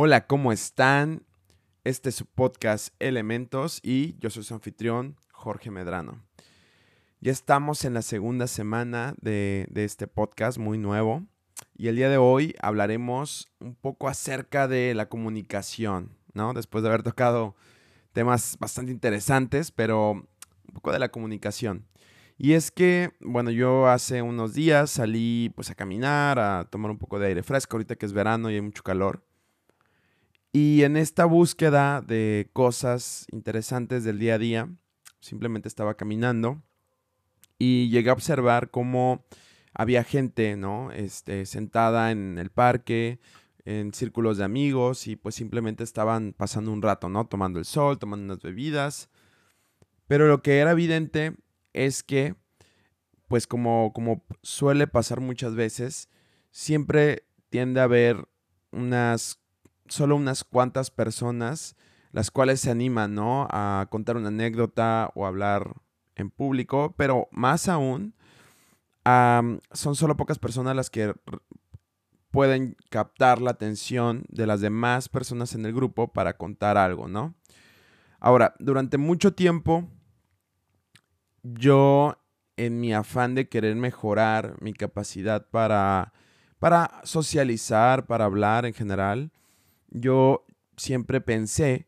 Hola, ¿cómo están? Este es su podcast Elementos y yo soy su anfitrión, Jorge Medrano. Ya estamos en la segunda semana de, este podcast muy nuevo y el día de hoy hablaremos un poco acerca de la comunicación, ¿no? Después de haber tocado temas bastante interesantes, pero un poco de la comunicación. Y es que, bueno, yo hace unos días salí pues a caminar, a tomar un poco de aire fresco, ahorita que es verano y hay mucho calor. Y en esta búsqueda de cosas interesantes del día a día, simplemente estaba caminando y llegué a observar cómo había gente, ¿no? Este, sentada en el parque, en círculos de amigos y pues simplemente estaban pasando un rato, ¿no? Tomando el sol, tomando unas bebidas. Pero lo que era evidente es que, pues como, como suele pasar muchas veces, siempre tiende a haber unas solo unas cuantas personas las cuales se animan, ¿no? A contar una anécdota o hablar en público, pero más aún, son solo pocas personas las que pueden captar la atención de las demás personas en el grupo para contar algo, ¿no? Ahora, durante mucho tiempo, yo, en mi afán de querer mejorar mi capacidad para, para socializar, para hablar en general, yo siempre pensé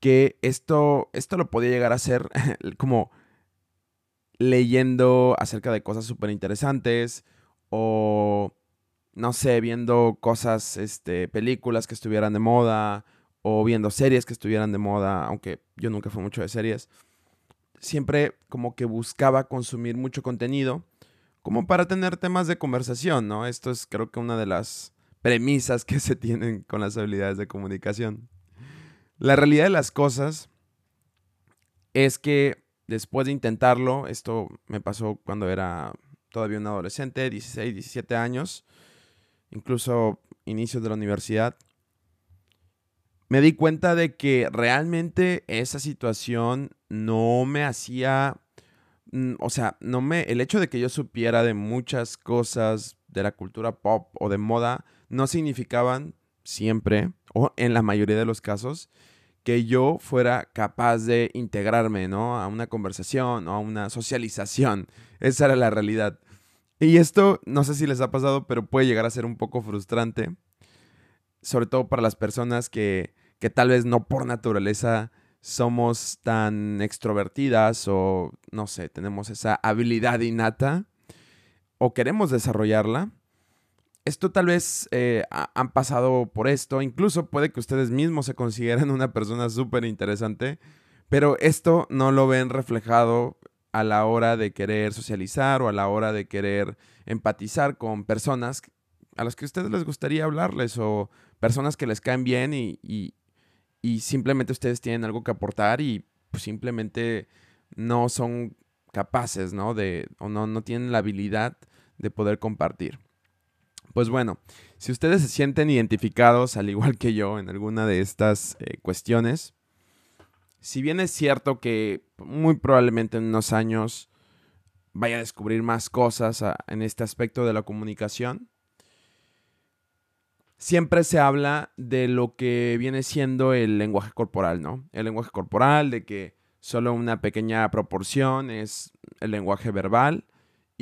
que esto, esto lo podía llegar a ser como leyendo acerca de cosas súper interesantes o, no sé, viendo cosas, este, películas que estuvieran de moda o viendo series que estuvieran de moda, aunque yo nunca fui mucho de series. Siempre como que buscaba consumir mucho contenido como para tener temas de conversación, ¿no? Esto es creo que una de las premisas que se tienen con las habilidades de comunicación. La realidad de las cosas es que después de intentarlo, esto me pasó cuando era todavía un adolescente, 16, 17 años, incluso inicios de la universidad, me di cuenta de que realmente esa situación no me hacía, mm, o sea, no me, el hecho de que yo supiera de muchas cosas de la cultura pop o de moda, no significaban siempre, o en la mayoría de los casos, que yo fuera capaz de integrarme, ¿no? A una conversación o a una socialización. Esa era la realidad. Y esto, no sé si les ha pasado, pero puede llegar a ser un poco frustrante, sobre todo para las personas que, que tal vez no por naturaleza somos tan extrovertidas o, no sé, tenemos esa habilidad innata o queremos desarrollarla esto tal vez eh, han pasado por esto, incluso puede que ustedes mismos se consideren una persona súper interesante, pero esto no lo ven reflejado a la hora de querer socializar o a la hora de querer empatizar con personas a las que a ustedes les gustaría hablarles o personas que les caen bien y, y, simplemente ustedes tienen algo que aportar y pues, simplemente no son capaces, ¿no? De, o no, no tienen la habilidad de poder compartir. Pues bueno, si ustedes se sienten identificados, al igual que yo, en alguna de estas eh, cuestiones, si bien es cierto que muy probablemente en unos años vaya a descubrir más cosas en este aspecto de la comunicación, siempre se habla de lo que viene siendo el lenguaje corporal, ¿no? El lenguaje corporal, de que solo una pequeña proporción es el lenguaje verbal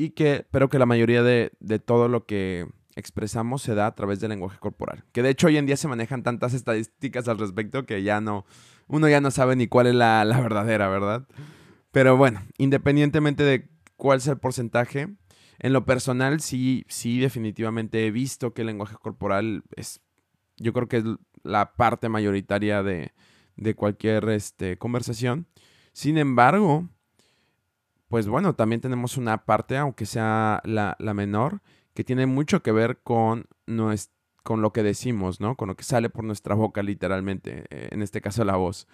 y que, pero que la mayoría de todo lo que expresamos se da a través del lenguaje corporal. Que de hecho hoy en día se manejan tantas estadísticas al respecto que ya no, uno ya no sabe ni cuál es la, verdadera, ¿verdad? Pero bueno, independientemente de cuál sea el porcentaje, en lo personal sí, sí definitivamente he visto que el lenguaje corporal es, yo creo que es la parte mayoritaria de, cualquier este, conversación. Sin embargo, pues bueno, también tenemos una parte, aunque sea la, la menor, que tiene mucho que ver con, con lo que decimos, ¿no? Con lo que sale por nuestra boca literalmente, eh, en este caso la voz.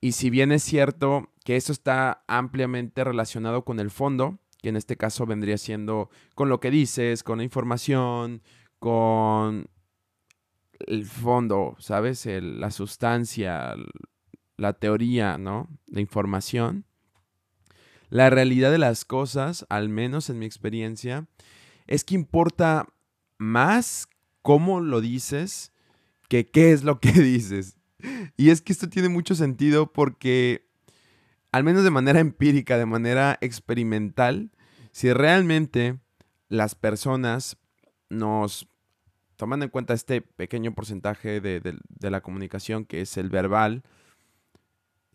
Y si bien es cierto que eso está ampliamente relacionado con el fondo, que en este caso vendría siendo con lo que dices, con la información, con el fondo, ¿sabes? la sustancia, la teoría, ¿no? La información. La realidad de las cosas, al menos en mi experiencia, es que importa más cómo lo dices que qué es lo que dices. Y es que esto tiene mucho sentido porque, al menos de manera empírica, de manera experimental, si realmente las personas nos tomando en cuenta este pequeño porcentaje de, la comunicación que es el verbal,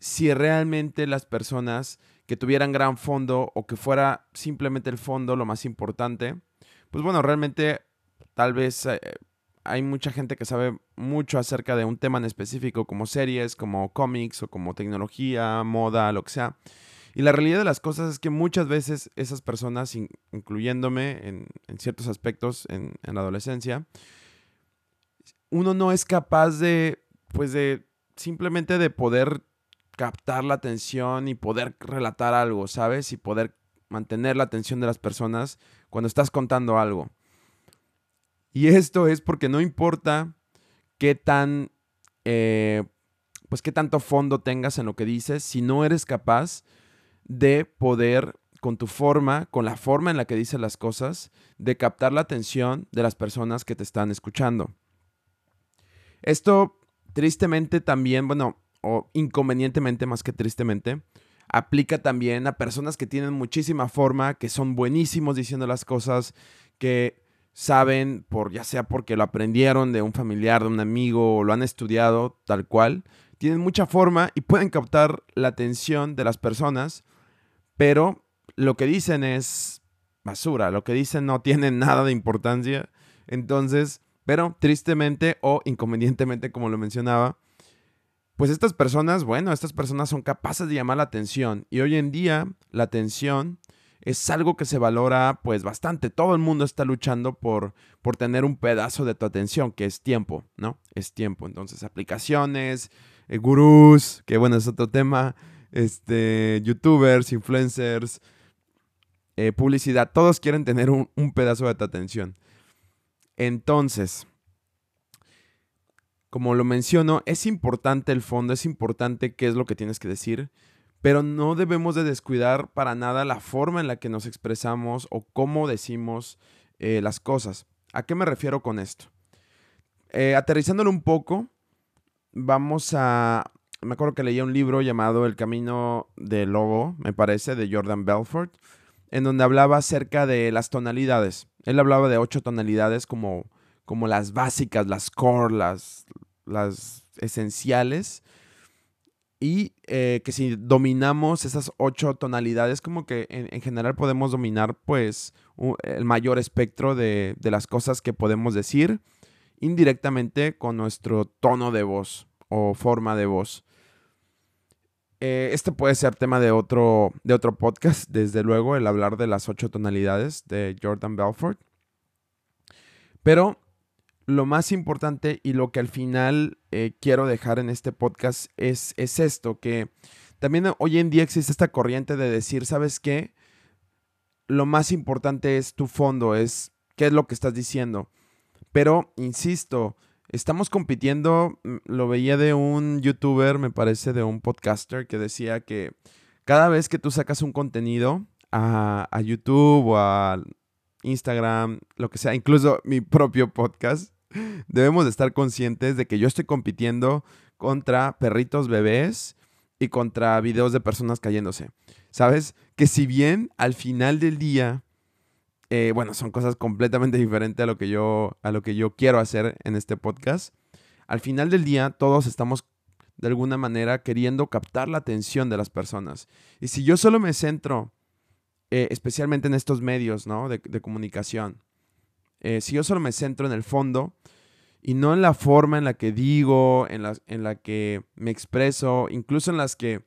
si realmente las personas que tuvieran gran fondo o que fuera simplemente el fondo lo más importante, pues bueno, realmente tal vez eh, hay mucha gente que sabe mucho acerca de un tema en específico como series, como cómics o como tecnología, moda, lo que sea. Y la realidad de las cosas es que muchas veces esas personas, incluyéndome en, ciertos aspectos en, la adolescencia, uno no es capaz de, pues de, simplemente de poder captar la atención y poder relatar algo, ¿sabes? Y poder mantener la atención de las personas cuando estás contando algo. Y esto es porque no importa qué tan, eh, pues qué tanto fondo tengas en lo que dices, si no eres capaz de poder, con tu forma, con la forma en la que dices las cosas, de captar la atención de las personas que te están escuchando. Esto, tristemente, también, bueno, o inconvenientemente más que tristemente, aplica también a personas que tienen muchísima forma, que son buenísimos diciendo las cosas, que saben, por ya sea porque lo aprendieron de un familiar, de un amigo, o lo han estudiado tal cual, tienen mucha forma y pueden captar la atención de las personas, pero lo que dicen es basura, lo que dicen no tiene nada de importancia. Entonces, pero tristemente o inconvenientemente, como lo mencionaba, pues estas personas, bueno, estas personas son capaces de llamar la atención y hoy en día la atención es algo que se valora pues bastante. Todo el mundo está luchando por, por tener un pedazo de tu atención, que es tiempo, ¿no? Es tiempo. Entonces, aplicaciones, eh, gurús, que bueno, es otro tema, este, youtubers, influencers, eh, publicidad, todos quieren tener un, un pedazo de tu atención. Entonces, como lo menciono, es importante el fondo, es importante qué es lo que tienes que decir, pero no debemos de descuidar para nada la forma en la que nos expresamos o cómo decimos eh, las cosas. ¿A qué me refiero con esto? Eh, aterrizándolo un poco, vamos a... Me acuerdo que leía un libro llamado El Camino del Lobo, me parece, de Jordan Belfort, en donde hablaba acerca de las tonalidades. Él hablaba de ocho tonalidades como, como las básicas, las core, las, las esenciales y eh, que si dominamos esas ocho tonalidades, como que en, general podemos dominar pues el mayor espectro de, las cosas que podemos decir indirectamente con nuestro tono de voz o forma de voz. Eh, este puede ser tema de otro, de otro podcast, desde luego, el hablar de las ocho tonalidades de Jordan Belfort. Pero lo más importante y lo que al final eh, quiero dejar en este podcast es, es esto, que también hoy en día existe esta corriente de decir, ¿sabes qué? Lo más importante es tu fondo, es qué es lo que estás diciendo. Pero, insisto, estamos compitiendo, mm, lo veía de un youtuber, me parece, de un podcaster, que decía que cada vez que tú sacas un contenido a, a YouTube o a Instagram, lo que sea, incluso mi propio podcast, debemos de estar conscientes de que yo estoy compitiendo contra perritos bebés y contra videos de personas cayéndose. ¿Sabes? Que si bien al final del día, eh, bueno, son cosas completamente diferentes a lo, que yo, a lo que yo quiero hacer en este podcast, al final del día todos estamos de alguna manera queriendo captar la atención de las personas. Y si yo solo me centro eh, especialmente en estos medios ¿no? de, comunicación. Eh, si yo solo me centro en el fondo y no en la forma en la que digo, en la, en la que me expreso, incluso en las que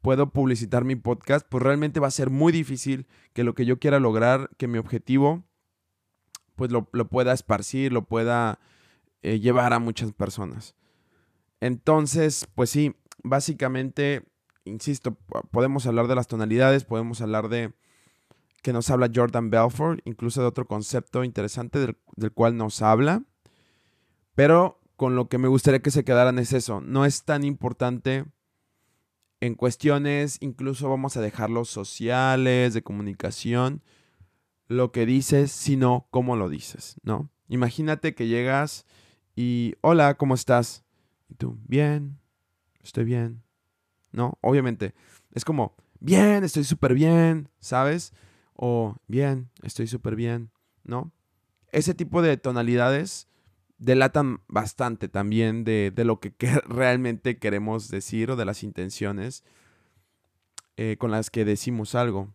puedo publicitar mi podcast, pues realmente va a ser muy difícil que lo que yo quiera lograr, que mi objetivo, pues lo, pueda esparcir, lo pueda eh, llevar a muchas personas. Entonces, pues sí, básicamente, insisto, podemos hablar de las tonalidades, podemos hablar de que nos habla Jordan Belfort, incluso de otro concepto interesante del, cual nos habla. Pero con lo que me gustaría que se quedaran es eso. No es tan importante en cuestiones, incluso vamos a dejarlo sociales, de comunicación, lo que dices, sino cómo lo dices, ¿no? Imagínate que llegas y hola, ¿cómo estás? Y tú, bien, estoy bien. ¿No? Obviamente, es como, bien, estoy súper bien, ¿sabes? O bien, estoy súper bien, ¿no? Ese tipo de tonalidades delatan bastante también de, lo que, realmente queremos decir o de las intenciones eh, con las que decimos algo.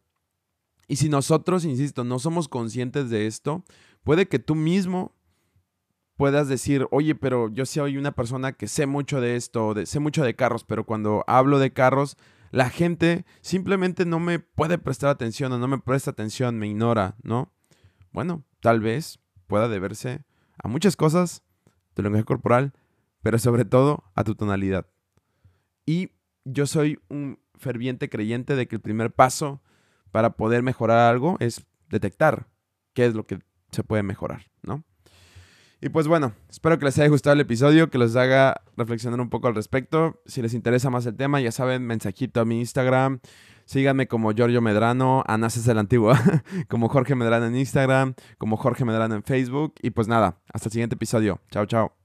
Y si nosotros, insisto, no somos conscientes de esto, puede que tú mismo puedas decir, oye, pero yo soy una persona que sé mucho de esto, sé mucho de carros, pero cuando hablo de carros, la gente simplemente no me puede prestar atención o no me presta atención, me ignora, ¿no? Bueno, tal vez pueda deberse a muchas cosas, tu lenguaje corporal, pero sobre todo a tu tonalidad. Y yo soy un ferviente creyente de que el primer paso para poder mejorar algo es detectar qué es lo que se puede mejorar, ¿no? Y pues bueno, espero que les haya gustado el episodio, que les haga reflexionar un poco al respecto. Si les interesa más el tema, ya saben, mensajito a mi Instagram. Síganme como Giorgio Medrano, Anas es el antiguo, como Jorge Medrano en Instagram, como Jorge Medrano en Facebook. Y pues nada, hasta el siguiente episodio. Chao, chao.